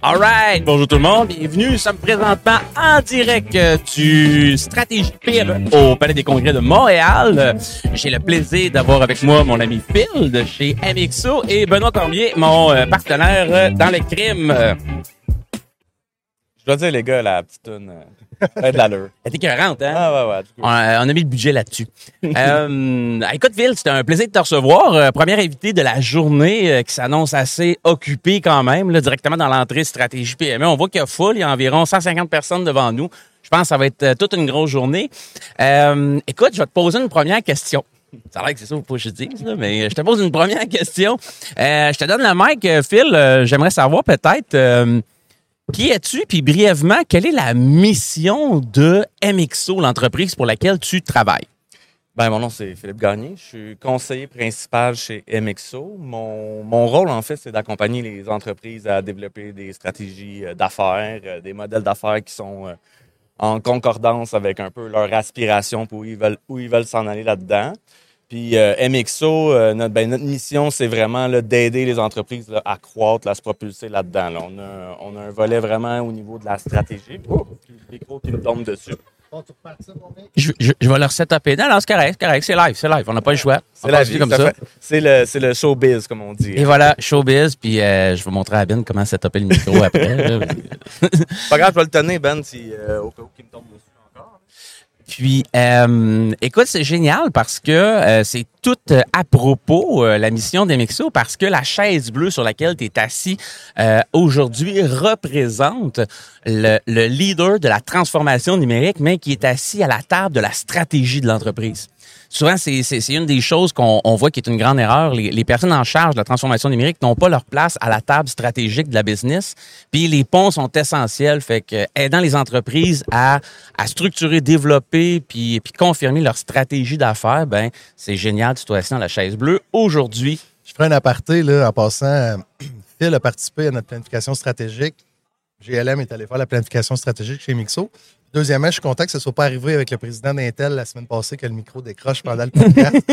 Alright, bonjour tout le monde, bienvenue. Nous sommes présentement en direct euh, du Stratégie PME au Palais des Congrès de Montréal. Euh, J'ai le plaisir d'avoir avec moi mon ami Phil de chez MXO et Benoît Cormier, mon euh, partenaire euh, dans les crimes. Euh, Je dois dire, les gars, la petite tune, euh, fait de l'allure. Elle était écœurante, hein? Ah, ouais, ouais. coup. On a, on a mis le budget là-dessus. euh, écoute, Phil, c'était un plaisir de te recevoir. Euh, premier invité de la journée euh, qui s'annonce assez occupé quand même, là, directement dans l'entrée Stratégie PME. On voit qu'il y a full, il y a environ 150 personnes devant nous. Je pense que ça va être euh, toute une grosse journée. Euh, écoute, je vais te poser une première question. Ça a l'air que c'est ça, faut pas que je dise, là, mais je te pose une première question. Euh, je te donne le mic, euh, Phil. Euh, J'aimerais savoir peut-être... qui es-tu? Puis brièvement, quelle est la mission de MXO, l'entreprise pour laquelle tu travailles? Ben, mon nom, c'est Philippe Gagné. Je suis conseiller principal chez MXO. Mon, mon rôle, en fait, c'est d'accompagner les entreprises à développer des stratégies euh, d'affaires, euh, des modèles d'affaires qui sont euh, en concordance avec un peu leur aspiration pour où ils veulent s'en aller là-dedans. Puis euh, MXO, euh, notre, ben, notre mission, c'est vraiment là, d'aider les entreprises là, à croître, là, à se propulser là-dedans. là. On, a, on a un volet vraiment au niveau de la stratégie. Oh, le micro qui me tombe dessus. Je, je, je vais leur setuper. Non, non, c'est correct, c'est correct, c'est live, c'est live. On n'a pas le choix. C'est la vie, comme ça C'est le, c'est le showbiz, comme on dit. Et voilà, showbiz, puis euh, je vais montrer à Ben comment setuper le micro après. Pas grave, je vais le tenir, Ben, si, euh, au cas où il me tombe dessus. Puis, euh, écoute, c'est génial parce que euh, c'est tout euh, à propos, euh, la mission d'MXO, parce que la chaise bleue sur laquelle tu es assis euh, aujourd'hui représente le, le leader de la transformation numérique, mais qui est assis à la table de la stratégie de l'entreprise. Souvent, c'est une des choses qu'on on voit qui est une grande erreur. Les, personnes en charge de la transformation numérique n'ont pas leur place à la table stratégique de la business. Puis les ponts sont essentiels. Fait que aidant les entreprises à, structurer, développer, puis, confirmer leur stratégie d'affaires, ben c'est génial de assis dans la chaise bleue. Aujourd'hui, Je ferai un aparté là, en passant. Phil a participé à notre planification stratégique. GLM est allé faire la planification stratégique chez Mixo. Deuxièmement, je suis content que ce ne soit pas arrivé avec le président d'Intel la semaine passée que le micro décroche pendant le podcast.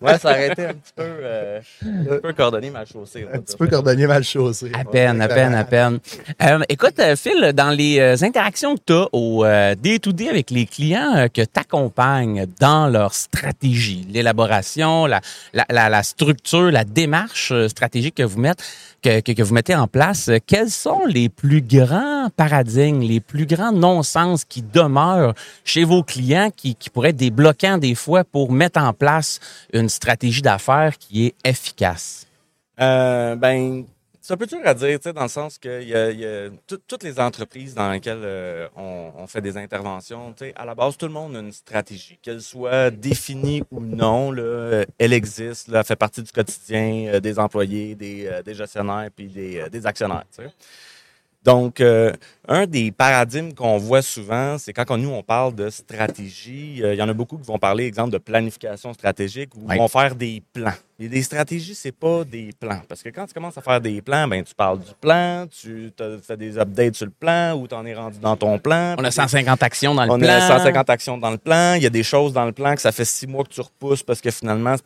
Ouais, ça aurait été un petit peu, euh, un petit peu coordonné ma chaussée. on va un petit peu cordonnier mal chaussé. À peine, à peine, à peine. Euh, écoute, euh, Phil, dans les euh, interactions que tu as au euh, day-to-day avec les clients euh, que tu accompagnes dans leur stratégie, l'élaboration, la, la, la, la structure, la démarche stratégique que vous mettez, que, que, que vous mettez en place, quels sont les plus grands paradigmes, les plus grands non-sens qui demeurent chez vos clients qui, pourraient être des bloquants des fois pour mettre en place une stratégie d'affaires qui est efficace? Euh, ben, c'est un peu dur à dire, dans le sens que y a, toutes les entreprises dans lesquelles euh, on, fait des interventions, à la base, tout le monde a une stratégie, qu'elle soit définie ou non, là, euh, elle existe, là, elle fait partie du quotidien euh, des employés, des, gestionnaires puis des, actionnaires. Donc, euh, un des paradigmes qu'on voit souvent, c'est quand on- nous, on parle de stratégie, euh, il y en a beaucoup qui vont parler, exemple, de planification stratégique ou vont faire des plans. Et des stratégies, c'est pas des plans. Parce que quand tu commences à faire des plans, ben, tu parles du plan, tu fais des updates sur le plan ou tu en es rendu dans ton plan. On a 150 actions dans le On plan. a 150 actions dans le plan. Il y a des choses dans le plan que ça fait six mois que tu repousses parce que finalement,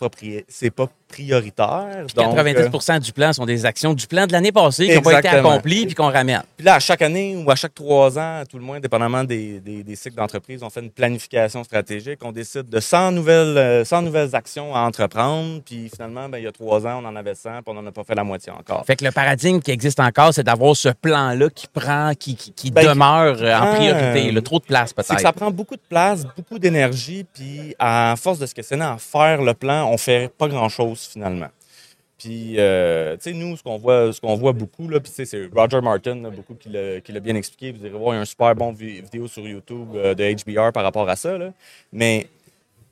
c'est pas, prioritaire. Donc, euh, 90% du plan sont des actions du plan de l'année passée qui n'ont pas été accomplies puis qu'on ramène. Puis là, à chaque année ou à chaque trois ans, tout le moins, dépendamment des, des, des cycles d'entreprise, on fait une planification stratégique. On décide de 100 nouvelles, euh, 100 nouvelles actions à entreprendre. Puis finalement, ben, il y a trois ans, on en avait 100, puis on n'en a pas fait la moitié encore. Fait que le paradigme qui existe encore, c'est d'avoir ce plan-là qui prend, qui, qui, qui Ben, demeure euh, en priorité. euh, Le trop de place, peut-être. ça prend beaucoup de place, beaucoup d'énergie, puis à force de se questionner à faire le plan, on fait pas grand-chose finalement. Puis, euh, tu sais, nous, ce qu'on voit, ce qu'on voit beaucoup, là, puis c'est Roger Martin, là, beaucoup qui l'a, bien expliqué. Vous irez voir, il y a un super bon vi- vidéo sur YouTube euh, de HBR par rapport à ça. Là. Mais,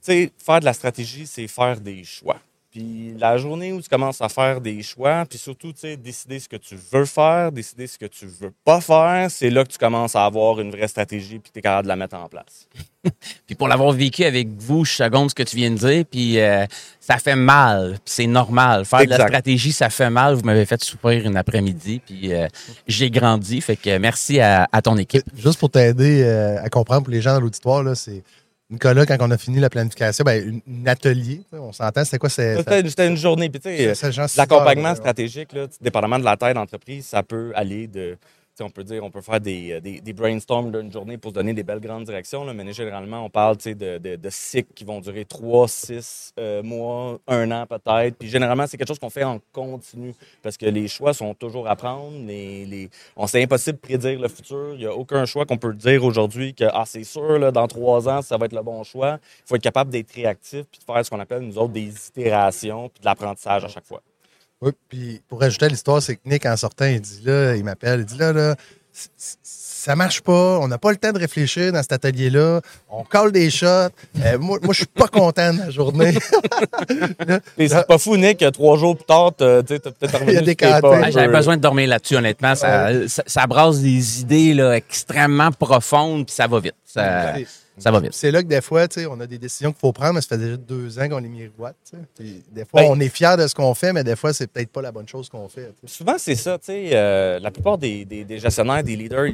tu sais, faire de la stratégie, c'est faire des choix. Puis la journée où tu commences à faire des choix, puis surtout, tu sais, décider ce que tu veux faire, décider ce que tu veux pas faire, c'est là que tu commences à avoir une vraie stratégie, puis tu es capable de la mettre en place. Puis pour l'avoir vécu avec vous, je seconde ce que tu viens de dire, puis euh, ça fait mal, puis c'est normal. Faire de la Exact. stratégie, ça fait mal. Vous m'avez fait souffrir une après-midi, puis euh, j'ai grandi. Fait que merci à, à ton équipe. Juste pour t'aider euh, à comprendre pour les gens dans l'auditoire, là, c'est Nicolas, quand on a fini la planification, ben, un atelier, on s'entend, c'était quoi? C'était une journée. Puis, l'accompagnement stratégique, là, dépendamment de la taille d'entreprise, ça peut aller de on peut dire, on peut faire des, euh, des, des brainstorms d'une journée pour se donner des belles grandes directions, mais généralement, on parle de, de, de, cycles qui vont durer 3, 6 euh, mois, un an peut-être. Puis généralement, c'est quelque chose qu'on fait en continu parce que les choix sont toujours à prendre. Les, les... On c'est impossible de prédire le futur. Il n'y a aucun choix qu'on peut dire aujourd'hui que ah, c'est sûr, là, dans trois ans, ça va être le bon choix. Il faut être capable d'être réactif puis de faire ce qu'on appelle, nous autres, des itérations puis de l'apprentissage à chaque fois. Oui, puis pour ajouter à l'histoire, c'est que Nick, en sortant, il dit là, il m'appelle, il dit là, là, ça marche pas, on n'a pas le temps de réfléchir dans cet atelier-là, on colle des shots. Euh, moi, moi je suis pas content de la journée. c'est pas fou, Nick, trois jours plus tard, tu as peut-être Il y a des ah, J'avais besoin de dormir là-dessus, honnêtement. Ça, ça, brasse des idées là, extrêmement profondes, puis ça va vite. Ça, ça va vite. C'est là que des fois, on a des décisions qu'il faut prendre, mais ça fait déjà deux ans qu'on les miroite. Des fois, ben on est fier de ce qu'on fait, mais des fois, c'est peut-être pas la bonne chose qu'on fait. Souvent, c'est ça. Euh, la plupart des, des, gestionnaires, des leaders,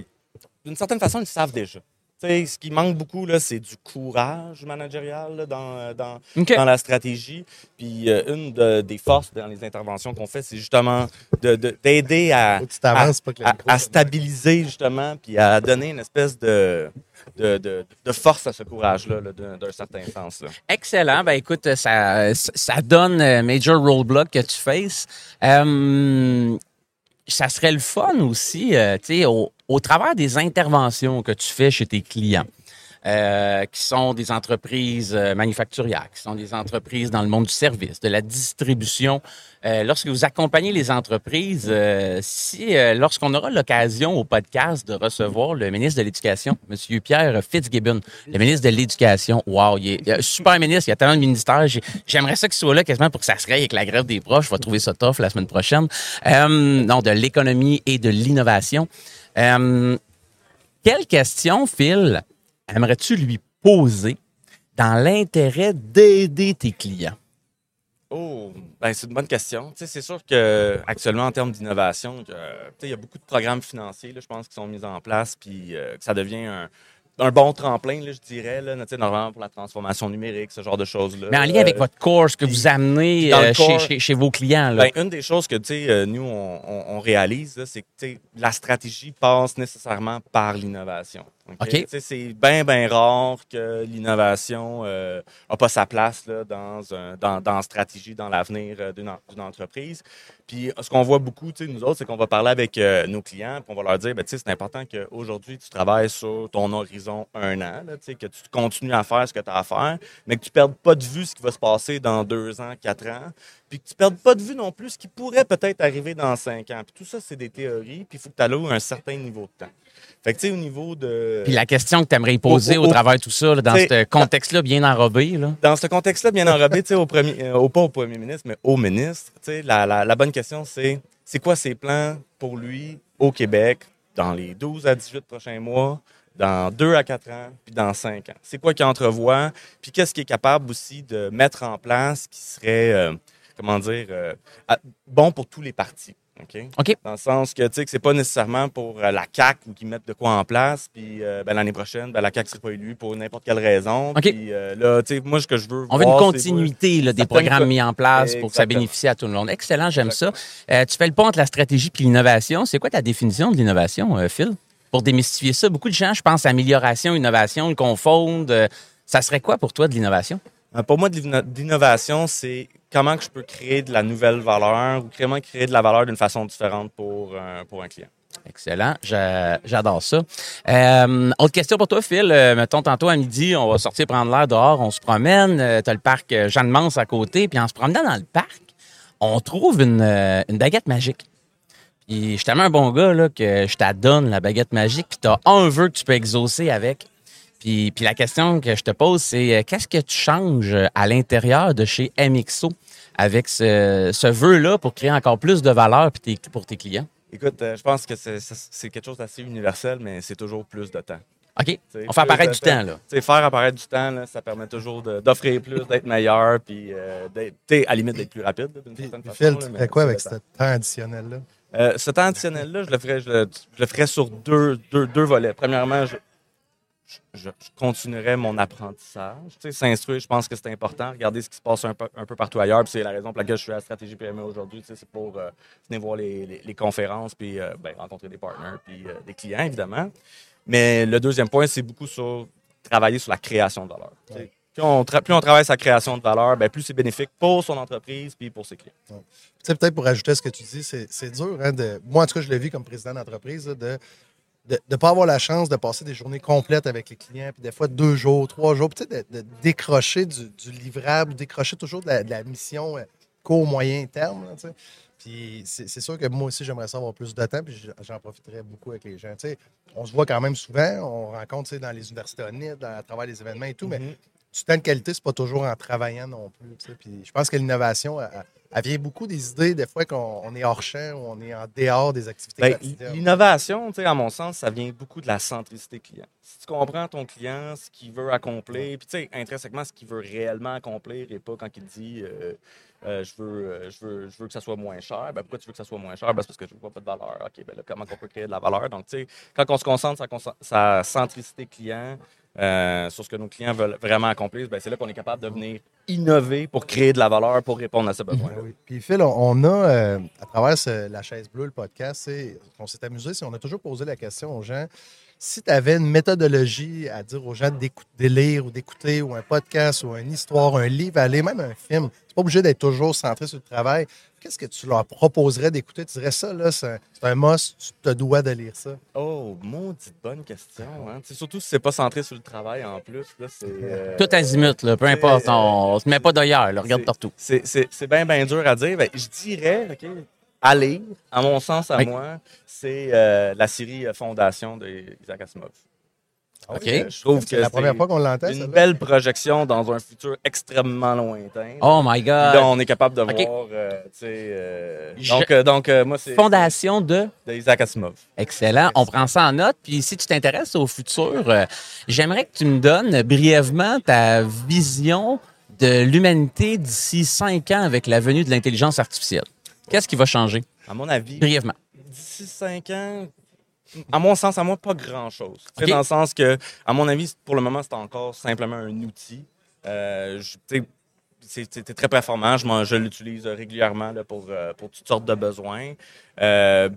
d'une certaine façon, ils savent déjà ce qui manque beaucoup, là, c'est du courage managérial dans, dans, dans, la stratégie. Puis euh, une des forces dans les interventions qu'on fait, c'est justement d'aider de, à, à, stabiliser justement, puis à donner une espèce de, de, force à ce courage-là d'un certain sens. Excellent. Ben, écoute, ça, ça donne euh, Major Roadblock que tu fasses. Euh, ça serait le fun aussi, euh, tu sais, au, au travers des interventions que tu fais chez tes clients. Euh, qui sont des entreprises euh, manufacturières, qui sont des entreprises dans le monde du service, de la distribution. Euh, lorsque vous accompagnez les entreprises, si lorsqu'on aura l'occasion au podcast de recevoir le ministre de l'Éducation, M. Pierre Fitzgibbon, le ministre de l'Éducation, wow, il est, un super ministre, il y a tellement de ministères. J'aimerais ça qu'il soit là quasiment pour que ça se règle avec la grève des proches. Je vais trouver ça tough la semaine prochaine. non, de l'économie et de l'innovation. Quelle question, Phil, aimerais-tu lui poser dans l'intérêt d'aider tes clients? Oh, ben c'est une bonne question. c'est sûr qu'actuellement, en termes d'innovation, il y a beaucoup de programmes financiers, je pense, qui sont mis en place, puis euh, que ça devient un, un bon tremplin, je dirais, là, normalement pour la transformation numérique, ce genre de choses-là. Mais en lien avec euh, votre course que vous amenez euh, chez, vos clients. Là. Ben, une des choses que euh, nous, on, réalise, c'est que la stratégie passe nécessairement par l'innovation. C'est bien, bien rare que l'innovation n'a pas sa place là, dans, un, dans, dans stratégie, dans l'avenir d'une entreprise. Puis ce qu'on voit beaucoup, nous autres, c'est qu'on va parler avec euh, nos clients, puis on va leur dire, ben, c'est important qu'aujourd'hui, tu travailles sur ton horizon un an, là, que tu continues à faire ce que tu as à faire, mais que tu ne perdes pas de vue ce qui va se passer dans deux ans, quatre ans, puis que tu ne perdes pas de vue non plus ce qui pourrait peut-être arriver dans cinq ans. Puis tout ça, c'est des théories, puis il faut que tu alloues un certain niveau de temps. Fait que, tu sais, au niveau de. Puis la question que tu aimerais poser au, travers de tout ça, dans ce contexte-là bien enrobé. Là. Dans ce contexte-là bien enrobé, tu sais, au premier, euh, pas au premier ministre, mais au ministre, tu sais, la, la, bonne question, c'est c'est quoi ses plans pour lui au Québec dans les 12 à 18 prochains mois, dans 2 à 4 ans, puis dans 5 ans? C'est quoi qu'il entrevoit? Puis qu'est-ce qu'il est capable aussi de mettre en place qui serait, euh, comment dire, euh, bon pour tous les partis? OK? Dans le sens que, tu sais, que c'est pas nécessairement pour euh, la CAC ou qu'ils mettent de quoi en place, puis euh, ben, l'année prochaine, ben, la CAC ne sera pas élue pour n'importe quelle raison. OK. Puis euh, là, tu sais, moi, ce que je veux On veut une continuité là, des programmes mis en place pour que ça bénéficie à tout le monde. Excellent, j'aime ça. tu fais le pont entre la stratégie et l'innovation. C'est quoi ta définition de l'innovation, Phil? Pour démystifier ça, beaucoup de gens, je pense, amélioration, innovation, confondent. ça serait quoi pour toi de l'innovation? Pour moi, l'innovation, c'est comment je peux créer de la nouvelle valeur ou comment créer de la valeur d'une façon différente pour, euh, pour un client. Excellent. J'adore ça. Euh, autre question pour toi, Phil. Euh, mettons, tantôt à midi, on va sortir prendre l'air dehors, on se promène. tu as le parc Jeanne-Mance à côté. Puis en se promenant dans le parc, on trouve une, une baguette magique. Puis je suis tellement un bon gars là, que je t'adonne la baguette magique. Puis tu as un vœu que tu peux exaucer avec. Puis, puis la question que je te pose, c'est euh, qu'est-ce que tu changes à l'intérieur de chez MXO avec ce, ce vœu-là pour créer encore plus de valeur pour tes clients? Écoute, euh, je pense que c'est quelque chose d'assez universel, mais c'est toujours plus de temps. OK. on fait apparaître du temps, là. faire apparaître du temps, là, ça permet toujours d'offrir plus, d'être meilleur, puis euh, à la limite d'être plus rapide, d'une certaine façon. Phil, tu fais quoi avec ce temps additionnel-là? ce temps additionnel-là, je le ferais, je le, ferais sur deux, deux, deux volets. Premièrement, je, je, je continuerai mon apprentissage. Tu sais, s'instruire, je pense que c'est important. Regarder ce qui se passe un peu, un peu partout ailleurs. C'est la raison pour laquelle je suis à la stratégie PME aujourd'hui. Tu sais, c'est pour euh, venir voir les, les- les conférences, puis euh, ben, rencontrer des partenaires, puis euh, des clients, évidemment. Mais le deuxième point, c'est beaucoup sur travailler sur la création de valeur. Tu sais, Plus on, plus on travaille sur la création de valeur, ben, plus c'est bénéfique pour son entreprise puis pour ses clients. Peut-être pour ajouter à ce que tu dis, c'est dur. Hein, de, moi, en tout cas, je l'ai vu comme président d'entreprise, de de ne pas avoir la chance de passer des journées complètes avec les clients, puis des fois deux jours, trois jours, puis de, de décrocher du, du livrable, décrocher toujours de la, mission euh, court, moyen terme. Puis c'est sûr que moi aussi, j'aimerais ça avoir plus de temps, puis j'en profiterais beaucoup avec les gens. Tu sais, on se voit quand même souvent, on rencontre dans les universités honnêtes, à travers les événements et tout, mais Mhm. Du temps de qualité, c'est pas toujours en travaillant non plus. Puis je pense que l'innovation, elle, elle vient beaucoup des idées, des fois qu'on on est hors champ ou on est en dehors des activités Ben. L'innovation, tu sais, à mon sens, ça vient beaucoup de la centricité client. Si tu comprends ton client, ce qu'il veut accomplir, puis tu sais, intrinsèquement, ce qu'il veut réellement accomplir et pas quand il dit euh, euh, je, veux, euh, je, veux, je veux que ça soit moins cher, ben, pourquoi tu veux que ça soit moins cher? Ben, c'est parce que je veux pas de valeur. OK, ben là, comment on peut créer de la valeur? Donc, tu sais, quand on se concentre sur sa centricité client, euh, sur ce que nos clients veulent vraiment accomplir, ben, c'est là qu'on est capable de venir innover pour créer de la valeur, pour répondre à besoins. Ben oui. Puis Phil, on, a, euh, à travers ce- la chaise bleue, le podcast, on s'est amusé, on a toujours posé la question aux gens, si tu avais une méthodologie à dire aux gens d'écouter, de lire ou d'écouter, ou un podcast, ou une histoire, un livre, aller, même un film, c'est pas obligé d'être toujours centré sur le travail, qu'est-ce que tu leur proposerais d'écouter? Tu dirais ça, là, c'est un, un must, tu te dois de lire ça. Oh, maudite bonne question. Hein? Surtout si c'est pas centré sur le travail en plus. Là, c'est, euh, Tout azimut, là, peu importe. On, on se met pas d'ailleurs, regarde partout. C'est, c'est, c'est bien, bien dur à dire. Ben, je dirais, OK, à lire, à mon sens, à Oui. moi, c'est euh, la série euh, Fondation d'Isaac Asimov. OK. Euh, je trouve que la première c'est fois qu'on l'entend, une belle projection dans un futur extrêmement lointain. Oh my là, God. on est capable de voir, euh, euh, Je- donc, donc moi, c'est Fondation de. d'Isaac Asimov. Excellent. On prend ça en note. Puis si tu t'intéresses au futur, j'aimerais que tu me donnes brièvement ta vision de l'humanité d'ici cinq ans avec la venue de l'intelligence artificielle. Qu'est-ce qui va changer? À mon avis, Brièvement. d'ici cinq ans, à mon sens, à moi, pas grand-chose. Dans le sens que, à mon avis, pour le moment, c'est encore simplement un outil. Euh, je- tu sais, c'est très performant. Je, l'utilise régulièrement là, pour, euh, pour toutes sortes de besoins. Euh,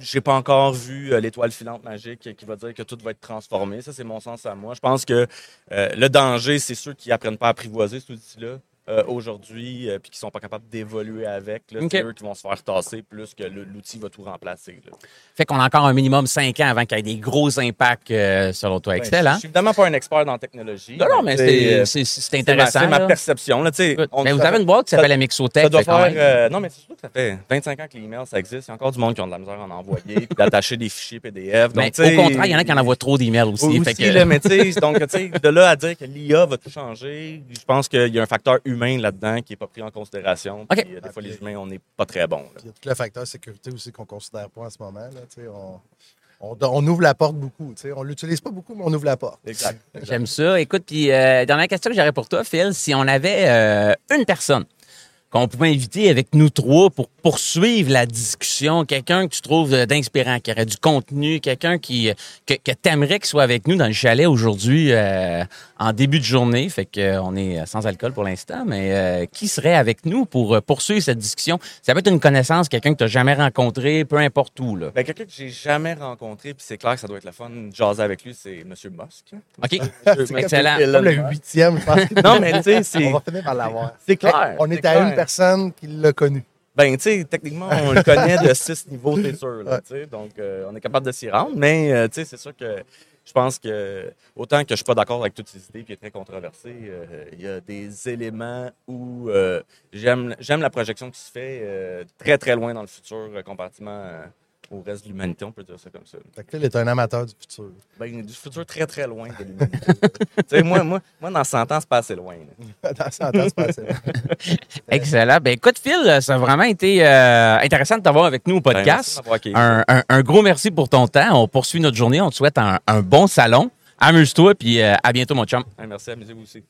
j'ai pas encore vu euh, l'étoile filante magique qui va dire que tout va être transformé. Ça, c'est mon sens à moi. Je pense que euh, le danger, c'est ceux qui apprennent pas à apprivoiser cet outil-là. Euh, aujourd'hui, euh, puis qui sont pas capables d'évoluer avec, là, OK. c'est eux qui vont se faire tasser plus que l'outil va tout remplacer. là. Fait qu'on a encore un minimum cinq ans avant qu'il y ait des gros impacts euh, selon toi. Ben, Excellent. Je suis évidemment pas un expert dans la technologie. Non, non, mais c'est euh, c'est- intéressant. C'est ma, perception. Là, on- Mais vous ça avez une boîte qui s'appelle Amixotech. Ça doit faire. euh, non, mais c'est surtout que ça fait 25 ans que l'email, ça existe. Il y a encore du monde qui ont de la misère à en envoyer, puis d'attacher des fichiers PDF. Mais Donc, tu sais, au contraire, il y en a qui en envoient trop d'emails aussi. aussi, fait que- là, mais donc, de là à dire que l'IA va tout changer, je pense qu'il y a un facteur humain là-dedans qui n'est pas pris en considération. Puis, euh, des fois, les humains, on n'est pas très bons. là. Il y a tout le facteur sécurité aussi qu'on ne considère pas en ce moment. Là, tu sais, on, on, on ouvre la porte beaucoup. tu sais. On ne l'utilise pas beaucoup, mais on ouvre la porte. Exact. exact. J'aime ça. Écoute, puis euh, dernière question que j'aurais pour toi, Phil, si on avait euh, une personne qu'on pouvait inviter avec nous trois pour poursuivre la discussion, quelqu'un que tu trouves euh, d'inspirant, qui aurait du contenu, quelqu'un qui euh, que, que t'aimerais qu'il soit avec nous dans le chalet aujourd'hui euh, en début de journée, fait que euh, on est sans alcool pour l'instant, mais euh, qui serait avec nous pour poursuivre cette discussion? Ça peut être une connaissance, quelqu'un que tu n'as jamais rencontré, peu importe où là. Ben, quelqu'un que j'ai jamais rencontré, puis c'est clair que ça doit être la fun de jaser avec lui, c'est M. Musk. Ok, Monsieur- excellent. Comme le Musk. huitième, je pense. Non, mais tu sais, c'est. on va finir par l'avoir. C'est clair. On est à clair. une personne qui l'a connu. Ben, tu sais, techniquement, on le connaît de six niveaux, c'est sûr. là. Donc, euh, on est capable de s'y rendre. Mais, euh, tu sais, c'est sûr que je pense que, autant que je suis pas d'accord avec toutes ces idées qui est très controversée, euh, il y a des éléments où j'aime j'aime la projection qui se fait très, très loin dans le futur, comparativement au reste de l'humanité, on peut dire ça comme ça. Fait que Phil est un amateur du futur. Ben, du futur très, très loin de l'humanité. tu sais, moi, moi, moi, dans 100 ans, c'est pas assez loin. Dans 100 ans, c'est pas assez. Excellent. Ben écoute, Phil, ça a vraiment été euh, intéressant de t'avoir avec nous au Ben, podcast. un, un- un gros merci pour ton temps. On poursuit notre journée. On te souhaite un, un bon salon. Amuse-toi, puis euh, à bientôt, mon chum. Hey, merci, amusez-vous aussi.